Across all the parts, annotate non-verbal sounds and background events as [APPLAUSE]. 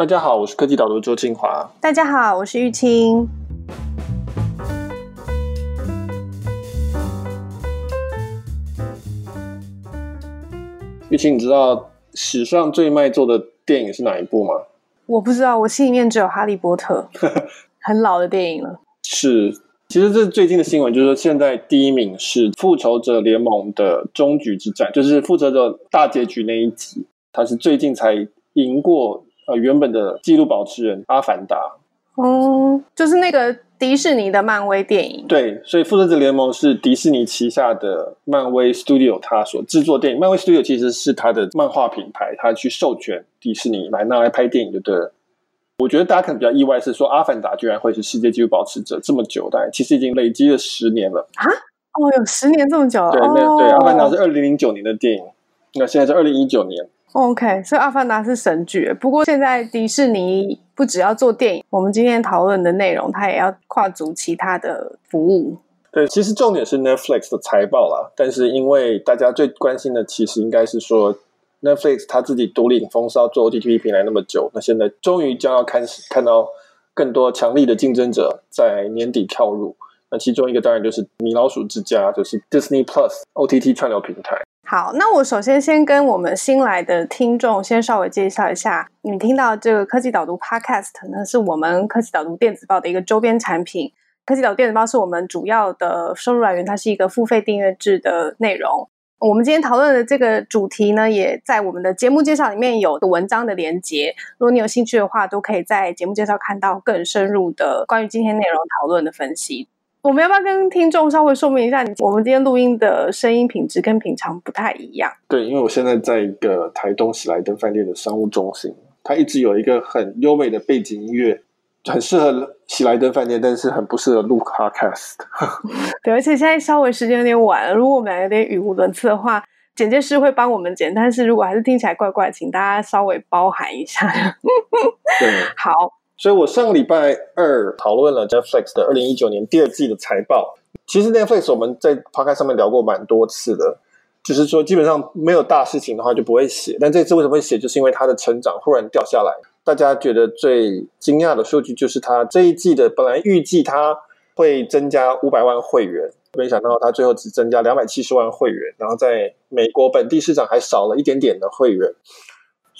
大家好，我是科技导读周清华。大家好，我是玉清。玉清，你知道史上最卖座的电影是哪一部吗？我不知道，我心里面只有《哈利波特》，[LAUGHS] 很老的电影了。是，其实这是最近的新闻，就是说现在第一名是《复仇者联盟》的终局之战，就是复仇者大结局那一集，它是最近才赢过。呃，原本的纪录保持人《阿凡达》，嗯，就是那个迪士尼的漫威电影。对，所以《复仇者联盟》是迪士尼旗下的漫威 Studio，它所制作电影。漫威 Studio 其实是它的漫画品牌，它去授权迪士尼来拿来拍电影，就对了。我觉得大家可能比较意外是说，《阿凡达》居然会是世界纪录保持者这么久，但其实已经累积了十年了啊！哦，有十年这么久了。对，那对，《阿凡达》是二零零九年的电影，那现在是二零一九年。OK，所以《阿凡达》是神剧。不过现在迪士尼不只要做电影，我们今天讨论的内容，它也要跨足其他的服务。对，其实重点是 Netflix 的财报啦。但是因为大家最关心的，其实应该是说 Netflix 它自己独领风骚做 OTT 平台那么久，那现在终于将要开始看到更多强力的竞争者在年底跳入。那其中一个当然就是米老鼠之家，就是 Disney Plus OTT 串流平台。好，那我首先先跟我们新来的听众先稍微介绍一下，你听到这个科技导读 Podcast 呢，是我们科技导读电子报的一个周边产品。科技导读电子报是我们主要的收入来源，它是一个付费订阅制的内容。我们今天讨论的这个主题呢，也在我们的节目介绍里面有文章的连接。如果你有兴趣的话，都可以在节目介绍看到更深入的关于今天内容讨论的分析。我们要不要跟听众稍微说明一下，我们今天录音的声音品质跟平常不太一样？对，因为我现在在一个台东喜来登饭店的商务中心，它一直有一个很优美的背景音乐，很适合喜来登饭店，但是很不适合录 Podcast。[LAUGHS] 对，而且现在稍微时间有点晚了，如果我们俩有点语无伦次的话，剪接师会帮我们剪，但是如果还是听起来怪怪，请大家稍微包涵一下。[LAUGHS] 对，好。所以我上个礼拜二讨论了 Netflix 的二零一九年第二季的财报。其实 Netflix 我们在 Podcast 上面聊过蛮多次的，就是说基本上没有大事情的话就不会写。但这次为什么会写？就是因为它的成长忽然掉下来。大家觉得最惊讶的数据就是它这一季的本来预计它会增加五百万会员，没想到它最后只增加两百七十万会员，然后在美国本地市场还少了一点点的会员。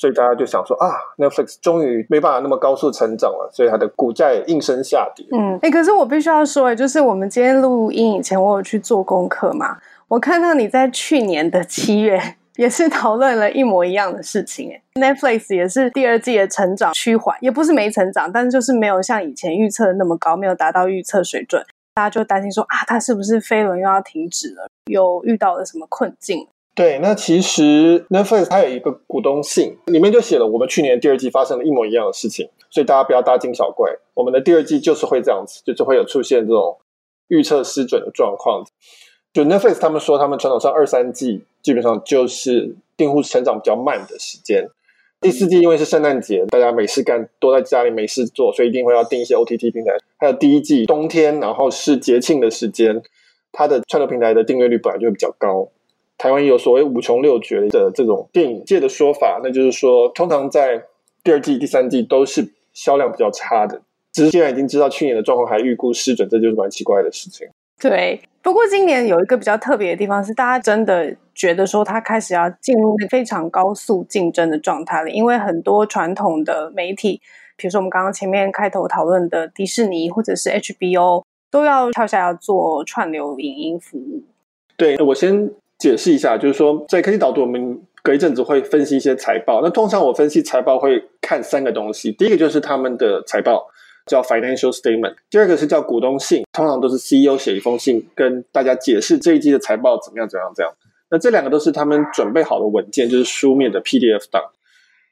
所以大家就想说啊，Netflix 终于没办法那么高速成长了，所以它的股价也应声下跌。嗯，哎、可是我必须要说，哎，就是我们今天录音以前，我有去做功课嘛，我看到你在去年的七月 [LAUGHS] 也是讨论了一模一样的事情，哎，Netflix 也是第二季的成长趋缓，也不是没成长，但是就是没有像以前预测的那么高，没有达到预测水准，大家就担心说啊，它是不是飞轮又要停止了，又遇到了什么困境？对，那其实 Netflix 它有一个股东信，里面就写了我们去年第二季发生了一模一样的事情，所以大家不要大惊小怪。我们的第二季就是会这样子，就是会有出现这种预测失准的状况。就 Netflix 他们说，他们传统上二三季基本上就是订户成长比较慢的时间，第四季因为是圣诞节，大家没事干，都在家里没事做，所以一定会要订一些 OTT 平台。还有第一季冬天，然后是节庆的时间，它的串流平台的订阅率本来就比较高。台湾有所谓五穷六绝的这种电影界的说法，那就是说，通常在第二季、第三季都是销量比较差的。只是现在已经知道去年的状况，还预估失准，这就是蛮奇怪的事情。对，不过今年有一个比较特别的地方是，大家真的觉得说，它开始要进入非常高速竞争的状态了，因为很多传统的媒体，比如说我们刚刚前面开头讨论的迪士尼或者是 HBO，都要跳下要做串流影音服务。对，我先。解释一下，就是说，在科技导读，我们隔一阵子会分析一些财报。那通常我分析财报会看三个东西，第一个就是他们的财报叫 financial statement，第二个是叫股东信，通常都是 CEO 写一封信跟大家解释这一季的财报怎么样，怎么样，这样。那这两个都是他们准备好的文件，就是书面的 PDF 档。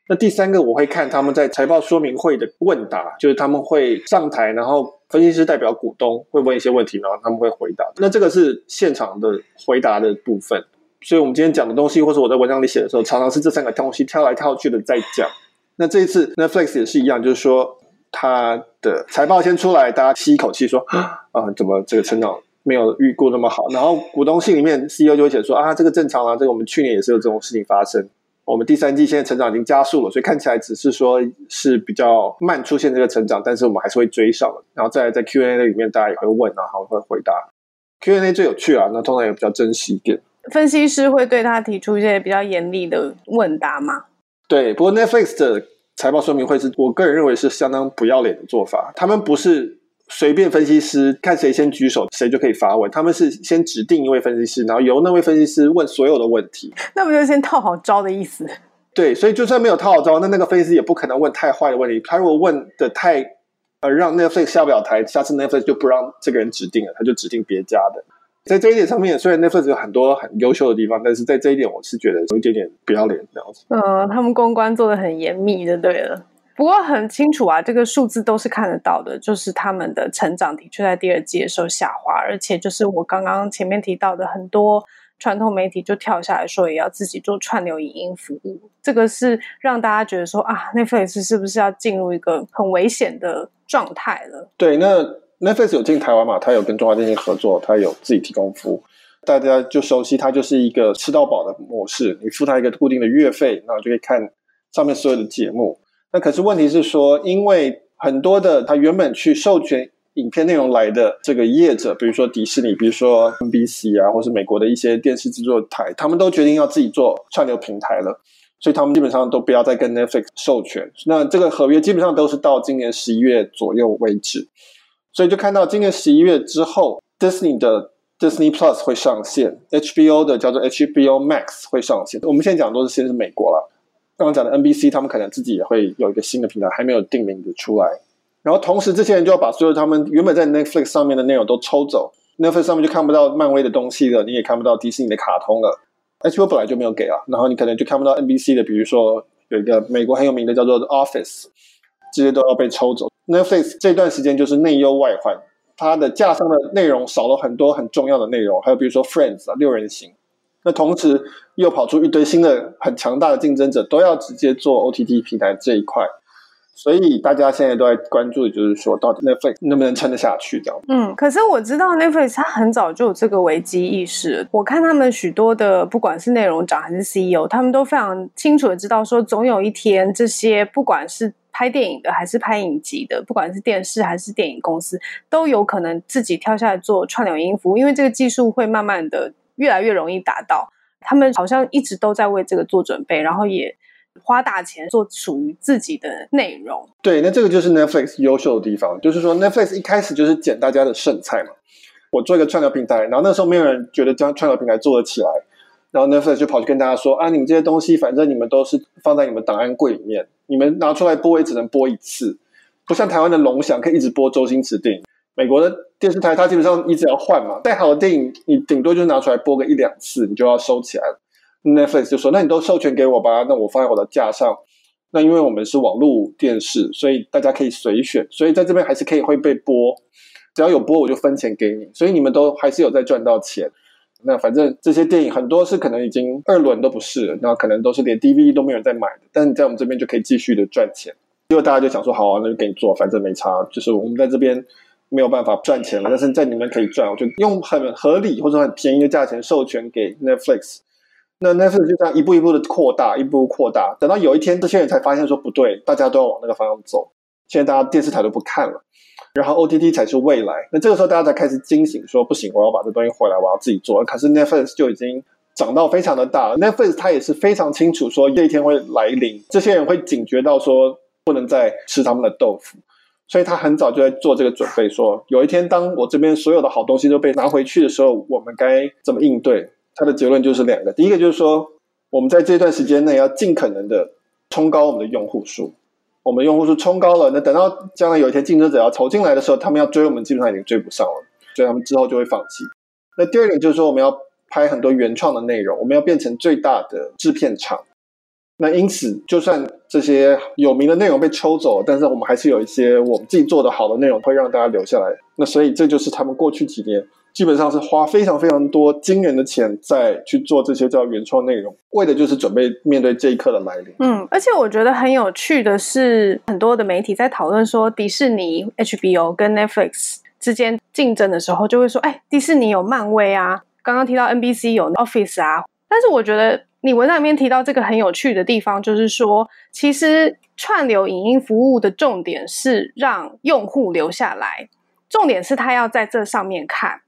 那第三个我会看他们在财报说明会的问答，就是他们会上台，然后。分析师代表股东会问一些问题，然后他们会回答。那这个是现场的回答的部分。所以，我们今天讲的东西，或者我在文章里写的时候，常常是这三个东西跳来跳去的在讲。那这一次 Netflix 也是一样，就是说它的财报先出来，大家吸一口气说啊，怎么这个成长没有预估那么好？然后股东信里面 CEO 就会写说啊，这个正常啊，这个我们去年也是有这种事情发生。我们第三季现在成长已经加速了，所以看起来只是说是比较慢出现这个成长，但是我们还是会追上了。然后再在 Q&A 里面，大家也会问，然后会回答。Q&A 最有趣啊，那通常也比较真实一点。分析师会对他提出一些比较严厉的问答吗？对，不过 Netflix 的财报说明会是我个人认为是相当不要脸的做法。他们不是随便分析师看谁先举手，谁就可以发问。他们是先指定一位分析师，然后由那位分析师问所有的问题。那不就先套好招的意思？对，所以就算没有套好招，那那个分析师也不可能问太坏的问题。他如果问的太呃让 Netflix 下不了台，下次 Netflix 就不让这个人指定了，他就指定别家的。在这一点上面，虽然 Netflix 有很多很优秀的地方，但是在这一点，我是觉得有一点点不要脸这样子。呃，他们公关做的很严密就对了。不过很清楚啊，这个数字都是看得到的，就是他们的成长的确在第二季的时候下滑，而且就是我刚刚前面提到的，很多传统媒体就跳下来说也要自己做串流影音服务，这个是让大家觉得说啊，Netflix 是不是要进入一个很危险的状态了？对，那。Netflix 有进台湾嘛？它有跟中华电信合作，它有自己提供服务，大家就熟悉它就是一个吃到饱的模式。你付它一个固定的月费，然后就可以看上面所有的节目。那可是问题是说，因为很多的他原本去授权影片内容来的这个业者，比如说迪士尼，比如说 NBC 啊，或是美国的一些电视制作台，他们都决定要自己做串流平台了，所以他们基本上都不要再跟 Netflix 授权。那这个合约基本上都是到今年十一月左右为止。所以就看到今年十一月之后，Disney 的 Disney Plus 会上线，HBO 的叫做 HBO Max 会上线。我们现在讲都是先是美国了，刚刚讲的 NBC 他们可能自己也会有一个新的平台，还没有定名字出来。然后同时这些人就要把所有他们原本在 Netflix 上面的内容都抽走，Netflix 上面就看不到漫威的东西了，你也看不到迪士尼的卡通了，HBO 本来就没有给啊，然后你可能就看不到 NBC 的，比如说有一个美国很有名的叫做 Office，这些都要被抽走。Netflix 这段时间就是内忧外患，它的架上的内容少了很多很重要的内容，还有比如说 Friends 啊，六人行。那同时又跑出一堆新的很强大的竞争者，都要直接做 OTT 平台这一块，所以大家现在都在关注就是说，到底 Netflix 能不能撑得下去这样。嗯，可是我知道 Netflix 它很早就有这个危机意识，我看他们许多的不管是内容长还是 CEO，他们都非常清楚的知道说，总有一天这些不管是拍电影的还是拍影集的，不管是电视还是电影公司，都有可能自己跳下来做串流音符，因为这个技术会慢慢的越来越容易达到。他们好像一直都在为这个做准备，然后也花大钱做属于自己的内容。对，那这个就是 Netflix 优秀的地方，就是说 Netflix 一开始就是捡大家的剩菜嘛。我做一个串流平台，然后那时候没有人觉得这样串流平台做得起来。然后 Netflix 就跑去跟大家说：“啊，你们这些东西，反正你们都是放在你们档案柜里面，你们拿出来播也只能播一次，不像台湾的龙翔可以一直播周星驰电影。美国的电视台它基本上一直要换嘛，再好的电影你顶多就拿出来播个一两次，你就要收起来了。Netflix 就说：那你都授权给我吧，那我放在我的架上。那因为我们是网络电视，所以大家可以随选，所以在这边还是可以会被播，只要有播我就分钱给你，所以你们都还是有在赚到钱。”那反正这些电影很多是可能已经二轮都不是，那可能都是连 DVD 都没有人在买的，但是在我们这边就可以继续的赚钱。结果大家就想说，好啊，那就给你做，反正没差，就是我们在这边没有办法赚钱了，但是在你们可以赚，我就用很合理或者很便宜的价钱授权给 Netflix。那 Netflix 就这样一步一步的扩大，一步一步扩大，等到有一天这些人才发现说不对，大家都要往那个方向走，现在大家电视台都不看了。然后 OTT 才是未来，那这个时候大家才开始惊醒，说不行，我要把这东西回来，我要自己做。可是 Netflix 就已经长到非常的大了，Netflix 它也是非常清楚说这一天会来临，这些人会警觉到说不能再吃他们的豆腐，所以他很早就在做这个准备，说有一天当我这边所有的好东西都被拿回去的时候，我们该怎么应对？他的结论就是两个，第一个就是说我们在这段时间内要尽可能的冲高我们的用户数。我们用户数冲高了，那等到将来有一天竞争者要投进来的时候，他们要追我们，基本上已经追不上了，所以他们之后就会放弃。那第二点就是说，我们要拍很多原创的内容，我们要变成最大的制片厂。那因此，就算这些有名的内容被抽走，但是我们还是有一些我们自己做的好的内容会让大家留下来。那所以这就是他们过去几年。基本上是花非常非常多惊人的钱在去做这些叫原创内容，为的就是准备面对这一刻的来临。嗯，而且我觉得很有趣的是，很多的媒体在讨论说迪士尼 HBO 跟 Netflix 之间竞争的时候，就会说：“哎，迪士尼有漫威啊，刚刚提到 NBC 有 Office 啊但是我觉得你文章里面提到这个很有趣的地方，就是说，其实串流影音服务的重点是让用户留下来，重点是他要在这上面看，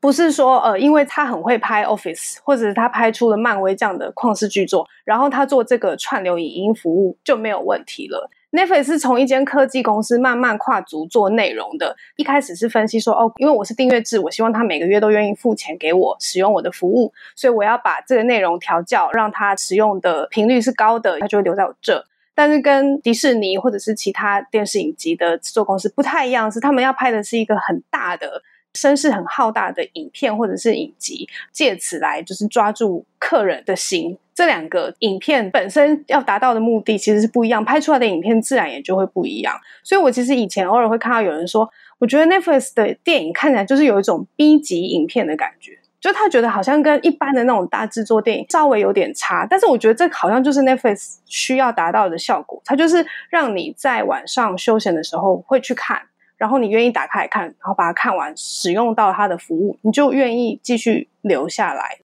不是说呃，因为他很会拍 Office，或者是他拍出了漫威这样的旷世巨作，然后他做这个串流影音服务就没有问题了。Netflix 是从一间科技公司慢慢跨足做内容的。一开始是分析说，哦，因为我是订阅制，我希望他每个月都愿意付钱给我使用我的服务，所以我要把这个内容调教，让他使用的频率是高的，他就会留在我这。但是跟迪士尼或者是其他电视影集的制作公司不太一样，是他们要拍的是一个很大的。声势很浩大的影片或者是影集，借此来就是抓住客人的心。这两个影片本身要达到的目的其实是不一样，拍出来的影片自然也就会不一样。所以我其实以前偶尔会看到有人说，我觉得 Netflix 的电影看起来就是有一种 B 级影片的感觉，就他觉得好像跟一般的那种大制作电影稍微有点差。但是我觉得这好像就是 Netflix 需要达到的效果，它就是让你在晚上休闲的时候会去看。然后你愿意打开来看，然后把它看完，使用到它的服务，你就愿意继续留下来。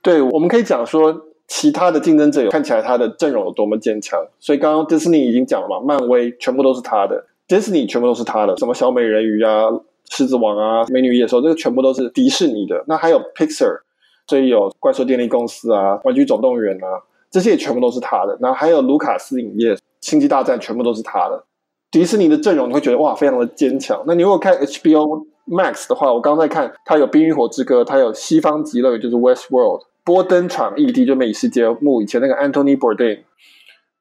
对，我们可以讲说，其他的竞争者有看起来他的阵容有多么坚强。所以刚刚迪士尼已经讲了嘛，漫威全部都是他的，迪士尼全部都是他的，什么小美人鱼啊、狮子王啊、美女野兽，这个全部都是迪士尼的。那还有 Pixar，所以有怪兽电力公司啊、玩具总动员啊，这些也全部都是他的。然后还有卢卡斯影业、星际大战，全部都是他的。迪士尼的阵容你会觉得哇，非常的坚强。那你如果看 HBO Max 的话，我刚在看，它有《冰与火之歌》，它有《西方极乐园》，就是 West World，波登场异地就美食节目，以前那个 Anthony Bourdain，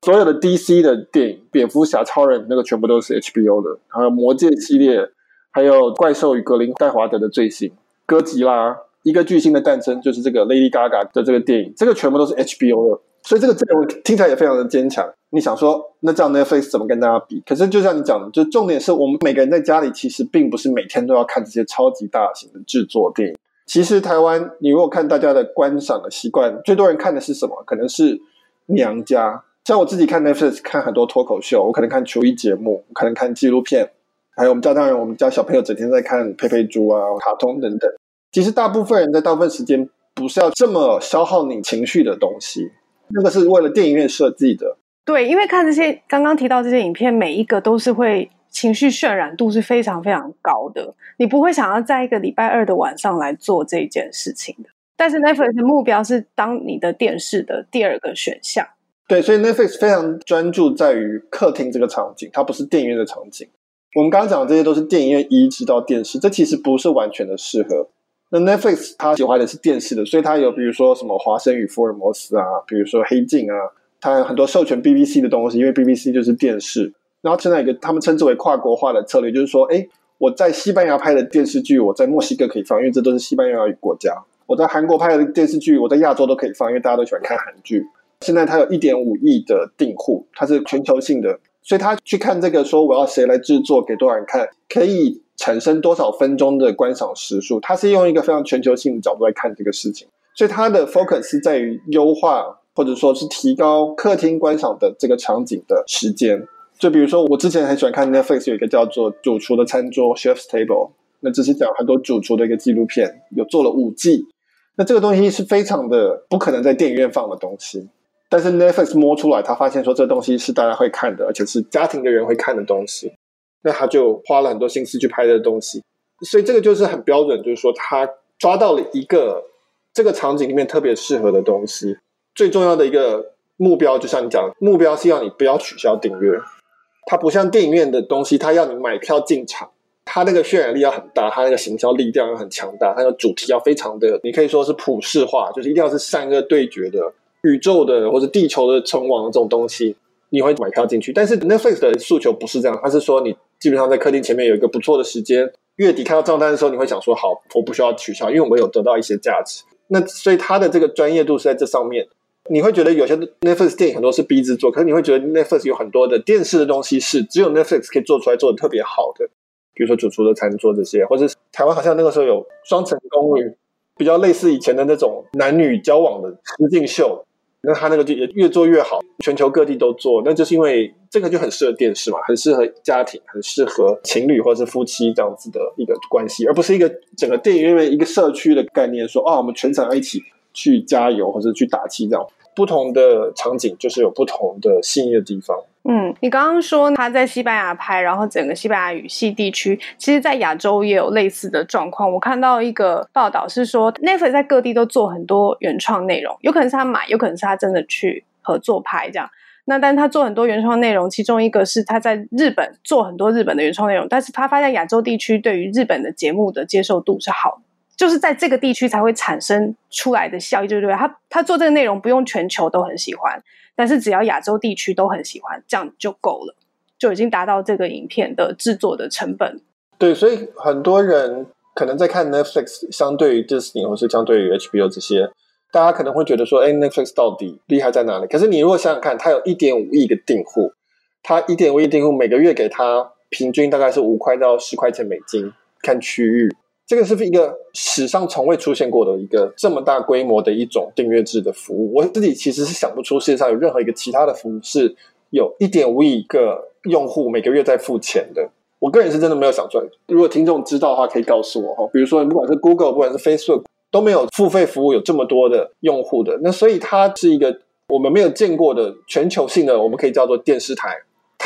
所有的 DC 的电影，蝙蝠侠、超人那个全部都是 HBO 的，还有魔戒系列，还有怪兽与格林戴华德的最新，哥吉拉，一个巨星的诞生，就是这个 Lady Gaga 的这个电影，这个全部都是 HBO 的。所以这个阵容听起来也非常的坚强。你想说，那这样 Netflix 怎么跟大家比？可是就像你讲的，就重点是我们每个人在家里其实并不是每天都要看这些超级大型的制作电影。其实台湾，你如果看大家的观赏的习惯，最多人看的是什么？可能是娘家。像我自己看 Netflix 看很多脱口秀，我可能看厨艺节目，可能看纪录片，还有我们家当然我们家小朋友整天在看佩佩猪啊、卡通等等。其实大部分人在大部分时间不是要这么消耗你情绪的东西。那个是为了电影院设计的，对，因为看这些刚刚提到这些影片，每一个都是会情绪渲染度是非常非常高的，你不会想要在一个礼拜二的晚上来做这件事情的。但是 Netflix 的目标是当你的电视的第二个选项，对，所以 Netflix 非常专注在于客厅这个场景，它不是电影院的场景。我们刚刚讲的这些都是电影院移植到电视，这其实不是完全的适合。那 Netflix 它喜欢的是电视的，所以它有比如说什么《华生与福尔摩斯》啊，比如说《黑镜》啊，它有很多授权 BBC 的东西，因为 BBC 就是电视。然后现在有个他们称之为跨国化的策略，就是说，哎，我在西班牙拍的电视剧，我在墨西哥可以放，因为这都是西班牙语国家；我在韩国拍的电视剧，我在亚洲都可以放，因为大家都喜欢看韩剧。现在它有一点五亿的订户，它是全球性的，所以他去看这个，说我要谁来制作，给多少人看，可以。产生多少分钟的观赏时数？它是用一个非常全球性的角度来看这个事情，所以它的 focus 在于优化或者说是提高客厅观赏的这个场景的时间。就比如说，我之前很喜欢看 Netflix 有一个叫做《主厨的餐桌》（Chef's Table），那这是讲很多主厨的一个纪录片，有做了五季。那这个东西是非常的不可能在电影院放的东西，但是 Netflix 摸出来，他发现说这东西是大家会看的，而且是家庭的人会看的东西。那他就花了很多心思去拍这东西，所以这个就是很标准，就是说他抓到了一个这个场景里面特别适合的东西。最重要的一个目标，就像你讲，目标是要你不要取消订阅。它不像电影院的东西，它要你买票进场，它那个渲染力要很大，它那个行销力量要很强大，它的主题要非常的，你可以说是普世化，就是一定要是善恶对决的宇宙的或者地球的存亡的这种东西，你会买票进去。但是 Netflix 的诉求不是这样，它是说你。基本上在客厅前面有一个不错的时间，月底看到账单的时候，你会想说：好，我不需要取消，因为我有得到一些价值。那所以它的这个专业度是在这上面。你会觉得有些 Netflix 电影很多是 B 制作，可是你会觉得 Netflix 有很多的电视的东西是只有 Netflix 可以做出来做的特别好的，比如说主厨的餐桌这些，或者台湾好像那个时候有双层公寓，比较类似以前的那种男女交往的实境秀。那他那个就也越做越好，全球各地都做，那就是因为这个就很适合电视嘛，很适合家庭，很适合情侣或者是夫妻这样子的一个关系，而不是一个整个电影院一个社区的概念说，哦、我们全场一起去加油或者去打气这样。不同的场景就是有不同的吸引的地方。嗯，你刚刚说他在西班牙拍，然后整个西班牙语系地区，其实在亚洲也有类似的状况。我看到一个报道是说 n e f 在各地都做很多原创内容，有可能是他买，有可能是他真的去合作拍这样。那但他做很多原创内容，其中一个是他在日本做很多日本的原创内容，但是他发现亚洲地区对于日本的节目的接受度是好的。就是在这个地区才会产生出来的效益，对不对？他他做这个内容不用全球都很喜欢，但是只要亚洲地区都很喜欢，这样就够了，就已经达到这个影片的制作的成本。对，所以很多人可能在看 Netflix，相对于 Disney 或是相对于 HBO 这些，大家可能会觉得说，哎，Netflix 到底厉害在哪里？可是你如果想想看，它有一点五亿个订户，它一点五亿订户每个月给它平均大概是五块到十块钱美金，看区域。这个是一个史上从未出现过的一个这么大规模的一种订阅制的服务。我自己其实是想不出世界上有任何一个其他的服务是有一点五亿个用户每个月在付钱的。我个人是真的没有想出来。如果听众知道的话，可以告诉我哈。比如说，不管是 Google，不管是 Facebook，都没有付费服务有这么多的用户的。那所以它是一个我们没有见过的全球性的，我们可以叫做电视台。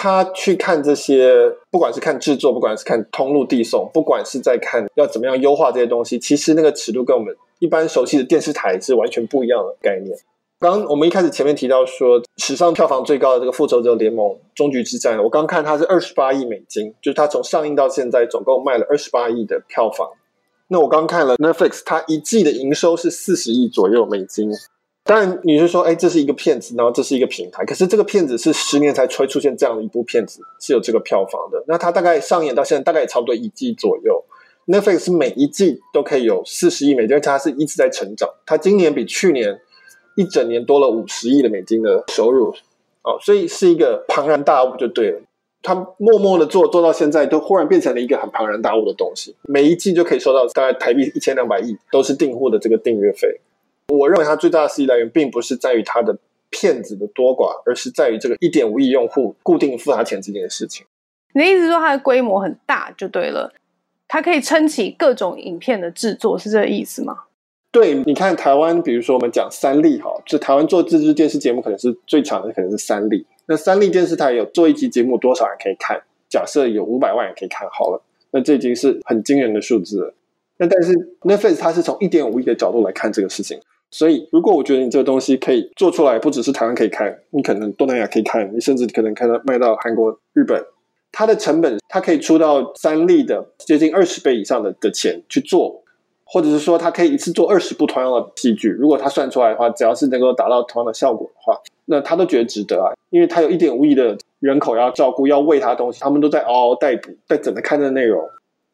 他去看这些，不管是看制作，不管是看通路递送，不管是在看要怎么样优化这些东西，其实那个尺度跟我们一般熟悉的电视台是完全不一样的概念。刚我们一开始前面提到说，史上票房最高的这个《复仇者联盟：终局之战》，我刚看它是二十八亿美金，就是它从上映到现在总共卖了二十八亿的票房。那我刚看了 Netflix，它一季的营收是四十亿左右美金。当然，你是说，哎，这是一个骗子，然后这是一个平台。可是这个骗子是十年才会出现这样的一部片子，是有这个票房的。那它大概上演到现在，大概也差不多一季左右。Netflix 每一季都可以有四十亿美金，而且它是一直在成长。它今年比去年一整年多了五十亿的美金的收入，哦，所以是一个庞然大物就对了。它默默的做，做到现在，都忽然变成了一个很庞然大物的东西。每一季就可以收到大概台币一千两百亿，都是订户的这个订阅费。我认为它最大的收益来源，并不是在于它的骗子的多寡，而是在于这个一点五亿用户固定付他钱这件事情。你的意思是说它的规模很大就对了，它可以撑起各种影片的制作，是这个意思吗？对，你看台湾，比如说我们讲三立哈，就台湾做自制电视节目可能是最强的，可能是三立。那三立电视台有做一集节目，多少人可以看？假设有五百万人可以看好了，那这已经是很惊人的数字了。那但是 Netflix 它是从一点五亿的角度来看这个事情。所以，如果我觉得你这个东西可以做出来，不只是台湾可以看，你可能东南亚可以看，你甚至可能看到卖到韩国、日本，它的成本它可以出到三立的接近二十倍以上的的钱去做，或者是说它可以一次做二十部同样的戏剧，如果它算出来的话，只要是能够达到同样的效果的话，那他都觉得值得啊，因为他有一点五亿的人口要照顾，要喂他东西，他们都在嗷嗷待哺，在等着看这个内容，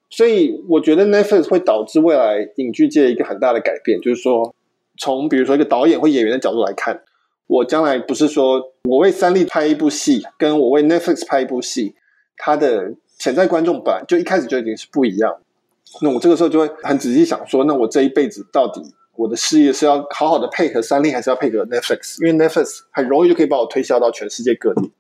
所以我觉得 Netflix 会导致未来影剧界一个很大的改变，就是说。从比如说一个导演或演员的角度来看，我将来不是说我为三立拍一部戏，跟我为 Netflix 拍一部戏，他的潜在观众本来就一开始就已经是不一样。那我这个时候就会很仔细想说，那我这一辈子到底我的事业是要好好的配合三立，还是要配合 Netflix？因为 Netflix 很容易就可以把我推销到全世界各地。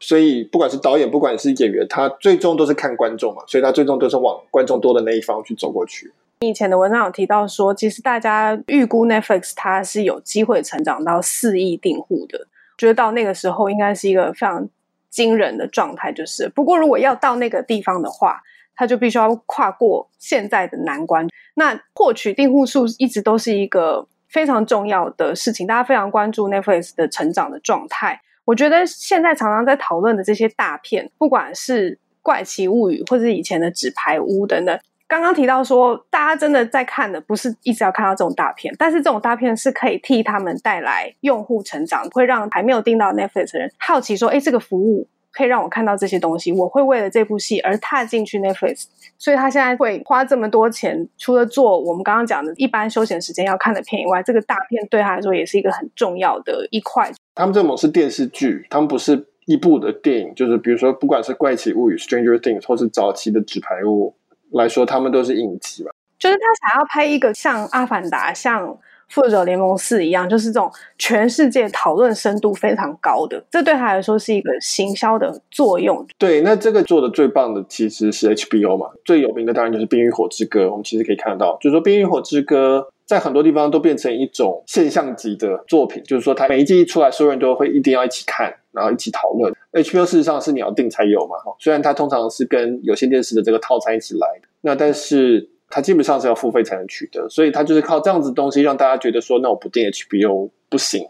所以不管是导演，不管是演员，他最终都是看观众嘛，所以他最终都是往观众多的那一方去走过去。以前的文章有提到说，其实大家预估 Netflix 它是有机会成长到四亿订户的，觉得到那个时候应该是一个非常惊人的状态。就是，不过如果要到那个地方的话，它就必须要跨过现在的难关。那获取订户数一直都是一个非常重要的事情，大家非常关注 Netflix 的成长的状态。我觉得现在常常在讨论的这些大片，不管是《怪奇物语》或者是以前的《纸牌屋》等等。刚刚提到说，大家真的在看的不是一直要看到这种大片，但是这种大片是可以替他们带来用户成长，会让还没有订到 Netflix 的人好奇说，哎，这个服务可以让我看到这些东西，我会为了这部戏而踏进去 Netflix，所以他现在会花这么多钱，除了做我们刚刚讲的一般休闲时间要看的片以外，这个大片对他来说也是一个很重要的一块。他们这种是电视剧，他们不是一部的电影，就是比如说不管是怪奇物语 Stranger Things 或是早期的纸牌屋。来说，他们都是影集吧。就是他想要拍一个像《阿凡达》、像《复仇者联盟四》一样，就是这种全世界讨论深度非常高的。这对他来说是一个行销的作用。对，那这个做的最棒的其实是 HBO 嘛。最有名的当然就是《冰与火之歌》。我们其实可以看到，就是说《冰与火之歌》在很多地方都变成一种现象级的作品，就是说它每一季一出来，所有人都会一定要一起看，然后一起讨论。HBO 事实上是你要订才有嘛，虽然它通常是跟有线电视的这个套餐一起来，那但是它基本上是要付费才能取得，所以它就是靠这样子东西让大家觉得说，那我不订 HBO 不行，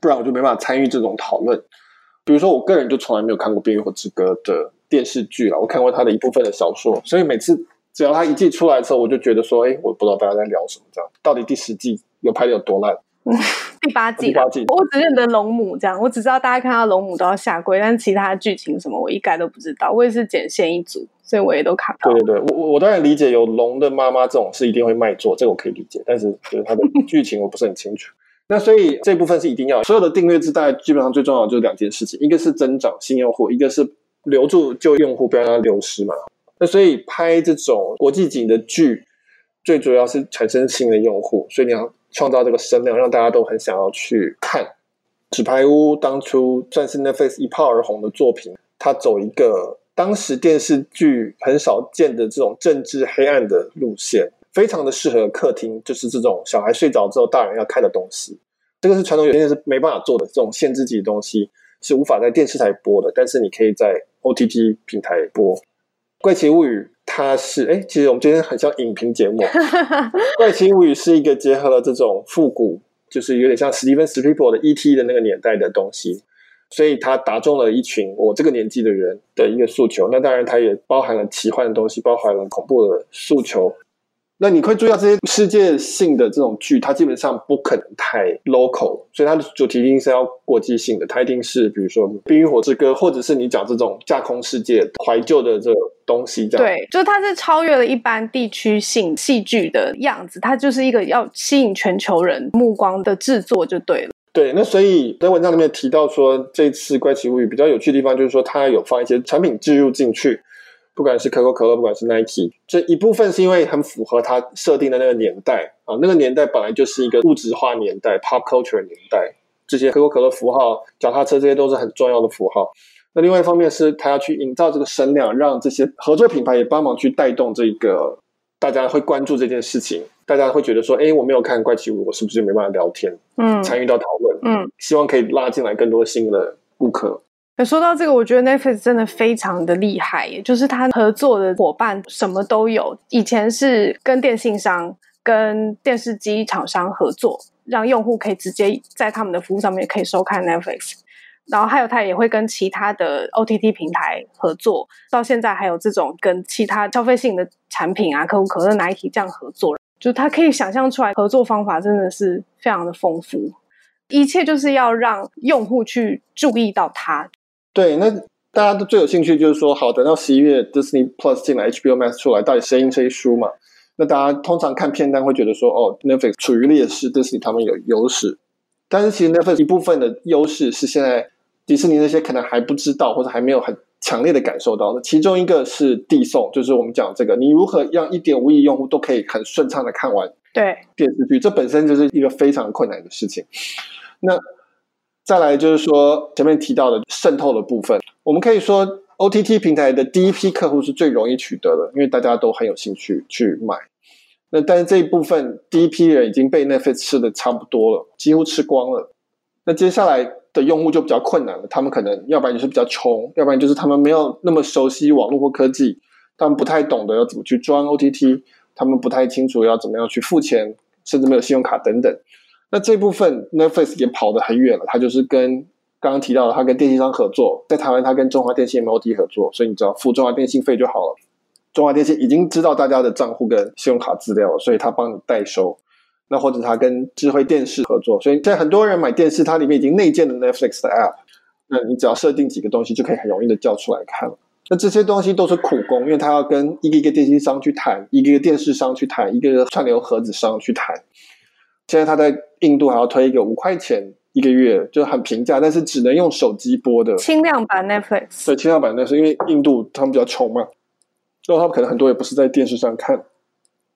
不然我就没办法参与这种讨论。比如说，我个人就从来没有看过《冰与火之歌》的电视剧了，我看过它的一部分的小说，所以每次。只要他一季出来的时候，我就觉得说，哎，我不知道大家在聊什么，这样到底第十季有拍的有多烂？[LAUGHS] 第八季，第八季，我只认得龙母这样，我只知道大家看到龙母都要下跪，但是其他剧情什么我一概都不知道。我也是剪线一组，所以我也都看不到。对对对，我我当然理解有龙的妈妈这种是一定会卖座，这个我可以理解，但是就是它的剧情我不是很清楚。[LAUGHS] 那所以这部分是一定要所有的订阅制，大概基本上最重要的就是两件事情，一个是增长新用户，一个是留住旧用户，不要让它流失嘛。那所以拍这种国际级的剧，最主要是产生新的用户，所以你要创造这个声量，让大家都很想要去看。纸牌屋当初算是 Netflix 一炮而红的作品，它走一个当时电视剧很少见的这种政治黑暗的路线，非常的适合客厅，就是这种小孩睡着之后大人要看的东西。这个是传统有线电视没办法做的，这种限制级的东西是无法在电视台播的，但是你可以在 OTT 平台播。怪奇物语，它是哎，其实我们今天很像影评节目。[LAUGHS] 怪奇物语是一个结合了这种复古，就是有点像史蒂芬·史匹柏的 E.T. 的那个年代的东西，所以它打中了一群我这个年纪的人的一个诉求。那当然，它也包含了奇幻的东西，包含了恐怖的诉求。那你会注意到这些世界性的这种剧，它基本上不可能太 local，所以它的主题一定是要国际性的。它一定是比如说《冰与火之歌》，或者是你讲这种架空世界、怀旧的这个东西这样。对，就是它是超越了一般地区性戏剧的样子，它就是一个要吸引全球人目光的制作就对了。对，那所以在文章里面提到说，这次《怪奇物语》比较有趣的地方就是说，它有放一些产品置入进去。不管是可口可乐，不管是 Nike，这一部分是因为很符合它设定的那个年代啊，那个年代本来就是一个物质化年代，pop culture 年代，这些可口可乐符号、脚踏车这些都是很重要的符号。那另外一方面是它要去营造这个声量，让这些合作品牌也帮忙去带动这个大家会关注这件事情，大家会觉得说，哎，我没有看怪奇物，我是不是就没办法聊天？嗯，参与到讨论，嗯，希望可以拉进来更多新的顾客。说到这个，我觉得 Netflix 真的非常的厉害，也就是他合作的伙伴什么都有。以前是跟电信商、跟电视机厂商合作，让用户可以直接在他们的服务上面可以收看 Netflix。然后还有他也会跟其他的 OTT 平台合作，到现在还有这种跟其他消费性的产品啊，可口可乐、Nike 这样合作，就他可以想象出来合作方法真的是非常的丰富。一切就是要让用户去注意到它。对，那大家都最有兴趣就是说，好，等到十一月 Disney Plus 进来，HBO Max 出来，到底谁赢谁输嘛？那大家通常看片单会觉得说，哦，Netflix 处于劣势，Disney 他们有优势。但是其实 Netflix 一部分的优势是现在迪士尼那些可能还不知道，或者还没有很强烈的感受到的。其中一个是递送，就是我们讲这个，你如何让一点五亿用户都可以很顺畅的看完对电视剧，这本身就是一个非常困难的事情。那再来就是说前面提到的渗透的部分，我们可以说 OTT 平台的第一批客户是最容易取得的，因为大家都很有兴趣去买。那但是这一部分第一批人已经被 Netflix 吃的差不多了，几乎吃光了。那接下来的用户就比较困难了，他们可能要不然就是比较穷，要不然就是他们没有那么熟悉网络或科技，他们不太懂得要怎么去装 OTT，他们不太清楚要怎么样去付钱，甚至没有信用卡等等。那这部分 Netflix 也跑得很远了，它就是跟刚刚提到的，它跟电信商合作，在台湾它跟中华电信 MOD 合作，所以你只要付中华电信费就好了。中华电信已经知道大家的账户跟信用卡资料，所以他帮你代收。那或者他跟智慧电视合作，所以在很多人买电视，它里面已经内建了 Netflix 的 App，那你只要设定几个东西，就可以很容易的叫出来看了。那这些东西都是苦工，因为他要跟一个一个电信商去谈，一个一个电视商去谈，一个一个串流盒子商去谈。现在他在印度还要推一个五块钱一个月，就很平价，但是只能用手机播的轻量版 Netflix。对，轻量版 Netflix，因为印度他们比较穷嘛，然后他们可能很多也不是在电视上看，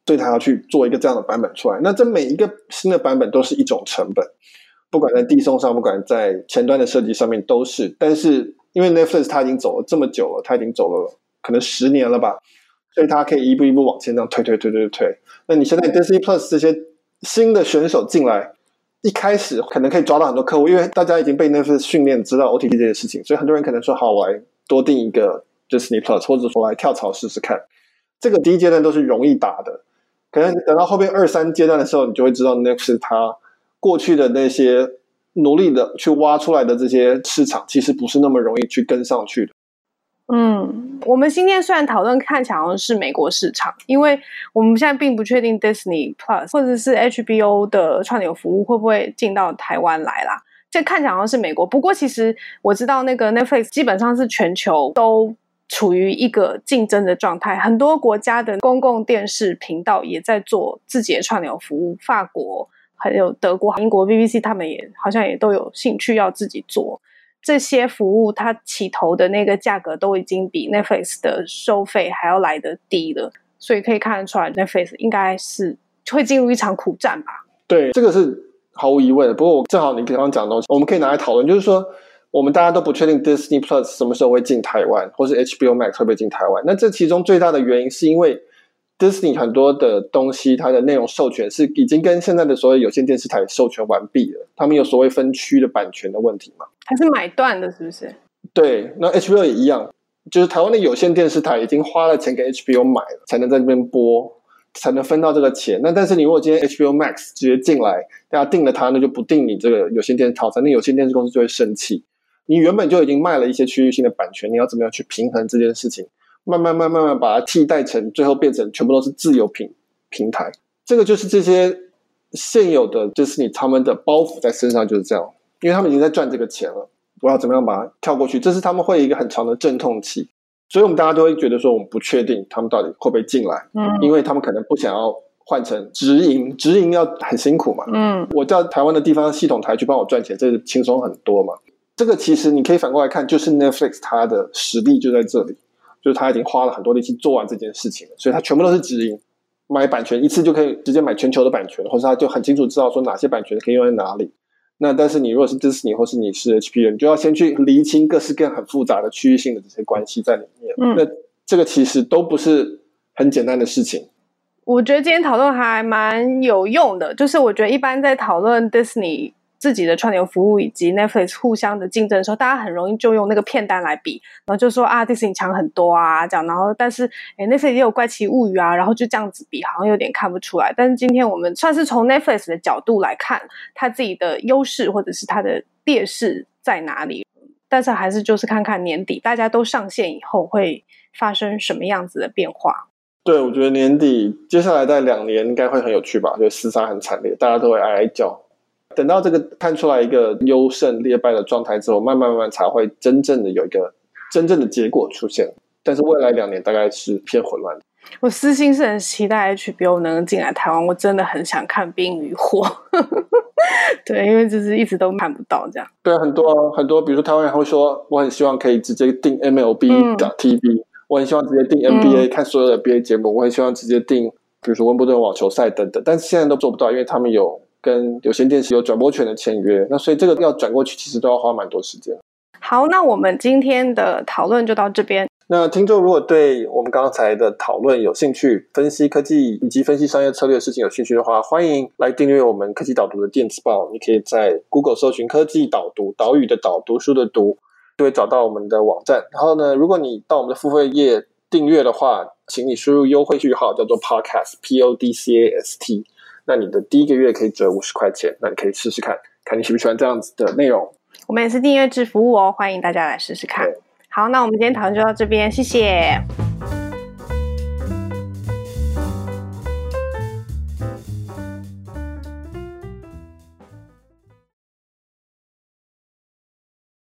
所以他要去做一个这样的版本出来。那这每一个新的版本都是一种成本，不管在递送上，不管在前端的设计上面都是。但是因为 Netflix 它已经走了这么久了，它已经走了可能十年了吧，所以它可以一步一步往前这样推推推推推。那你现在 Disney Plus 这些。新的选手进来，一开始可能可以抓到很多客户，因为大家已经被 Netflix 训练知道 OTT 这件事情，所以很多人可能说：“好，我来多订一个 Disney Plus，或者说来跳槽试试看。”这个第一阶段都是容易打的，可能等到后面二三阶段的时候，你就会知道 Next 它过去的那些努力的去挖出来的这些市场，其实不是那么容易去跟上去的。嗯，我们今天虽然讨论看起来好像是美国市场，因为我们现在并不确定 Disney Plus 或者是 HBO 的串流服务会不会进到台湾来啦。这看起来好像是美国，不过其实我知道那个 Netflix 基本上是全球都处于一个竞争的状态，很多国家的公共电视频道也在做自己的串流服务，法国还有德国、英国 BBC 他们也好像也都有兴趣要自己做。这些服务它起头的那个价格都已经比 Netflix 的收费还要来得低了，所以可以看得出来 Netflix 应该是会进入一场苦战吧？对，这个是毫无疑问的。不过我正好你刚刚讲的东西，我们可以拿来讨论，就是说我们大家都不确定 Disney Plus 什么时候会进台湾，或是 HBO Max 会不会进台湾。那这其中最大的原因是因为。Disney 很多的东西，它的内容授权是已经跟现在的所有有线电视台授权完毕了。他们有所谓分区的版权的问题嘛？还是买断的，是不是？对，那 HBO 也一样，就是台湾的有线电视台已经花了钱给 HBO 买了，才能在这边播，才能分到这个钱。那但是你如果今天 HBO Max 直接进来，大家订了它，那就不订你这个有线电视套餐，那有线电视公司就会生气。你原本就已经卖了一些区域性的版权，你要怎么样去平衡这件事情？慢慢、慢、慢慢把它替代成，最后变成全部都是自有品平台。这个就是这些现有的，就是你他们的包袱在身上就是这样，因为他们已经在赚这个钱了。我要怎么样把它跳过去？这是他们会有一个很长的阵痛期，所以我们大家都会觉得说，我们不确定他们到底会不会进来，嗯，因为他们可能不想要换成直营，直营要很辛苦嘛，嗯，我叫台湾的地方系统台去帮我赚钱，这个轻松很多嘛。这个其实你可以反过来看，就是 Netflix 它的实力就在这里。就是它已经花了很多力气做完这件事情了，所以它全部都是直营，买版权一次就可以直接买全球的版权，或者他就很清楚知道说哪些版权可以用在哪里。那但是你如果是迪士尼或是你是 HP 的你就要先去厘清各式各样很复杂的区域性的这些关系在里面。嗯，那这个其实都不是很简单的事情。我觉得今天讨论还蛮有用的，就是我觉得一般在讨论迪士尼。自己的串流服务以及 Netflix 互相的竞争的时候，大家很容易就用那个片单来比，然后就说啊，Disney 强很多啊，这样，然后但是诶 Netflix 也有怪奇物语啊，然后就这样子比，好像有点看不出来。但是今天我们算是从 Netflix 的角度来看，它自己的优势或者是它的劣势在哪里，但是还是就是看看年底大家都上线以后会发生什么样子的变化。对，我觉得年底接下来在两年应该会很有趣吧，就厮杀很惨烈，大家都会哀哀叫。等到这个看出来一个优胜劣败的状态之后，慢慢慢慢才会真正的有一个真正的结果出现。但是未来两年大概是偏混乱的。我私心是很期待 HBO 能进来台湾，我真的很想看《冰与火》。[LAUGHS] 对，因为就是一直都看不到这样。对，很多很多，比如说台湾人会说，我很希望可以直接订 MLB 的 TV，、嗯、我很希望直接订 NBA、嗯、看所有的 NBA 节目，我很希望直接订，比如说温布顿网球赛等等。但是现在都做不到，因为他们有。跟有线电视有转播权的签约，那所以这个要转过去，其实都要花蛮多时间。好，那我们今天的讨论就到这边。那听众如果对我们刚才的讨论有兴趣，分析科技以及分析商业策略的事情有兴趣的话，欢迎来订阅我们科技导读的电子报。你可以在 Google 搜寻“科技导读”，岛屿的岛，读书的读，就会找到我们的网站。然后呢，如果你到我们的付费页订阅的话，请你输入优惠序号叫做 Podcast，P O D C A S T。那你的第一个月可以折五十块钱，那你可以试试看，看你喜不喜欢这样子的内容。我们也是订阅制服务哦，欢迎大家来试试看。好，那我们今天讨论就到这边，谢谢。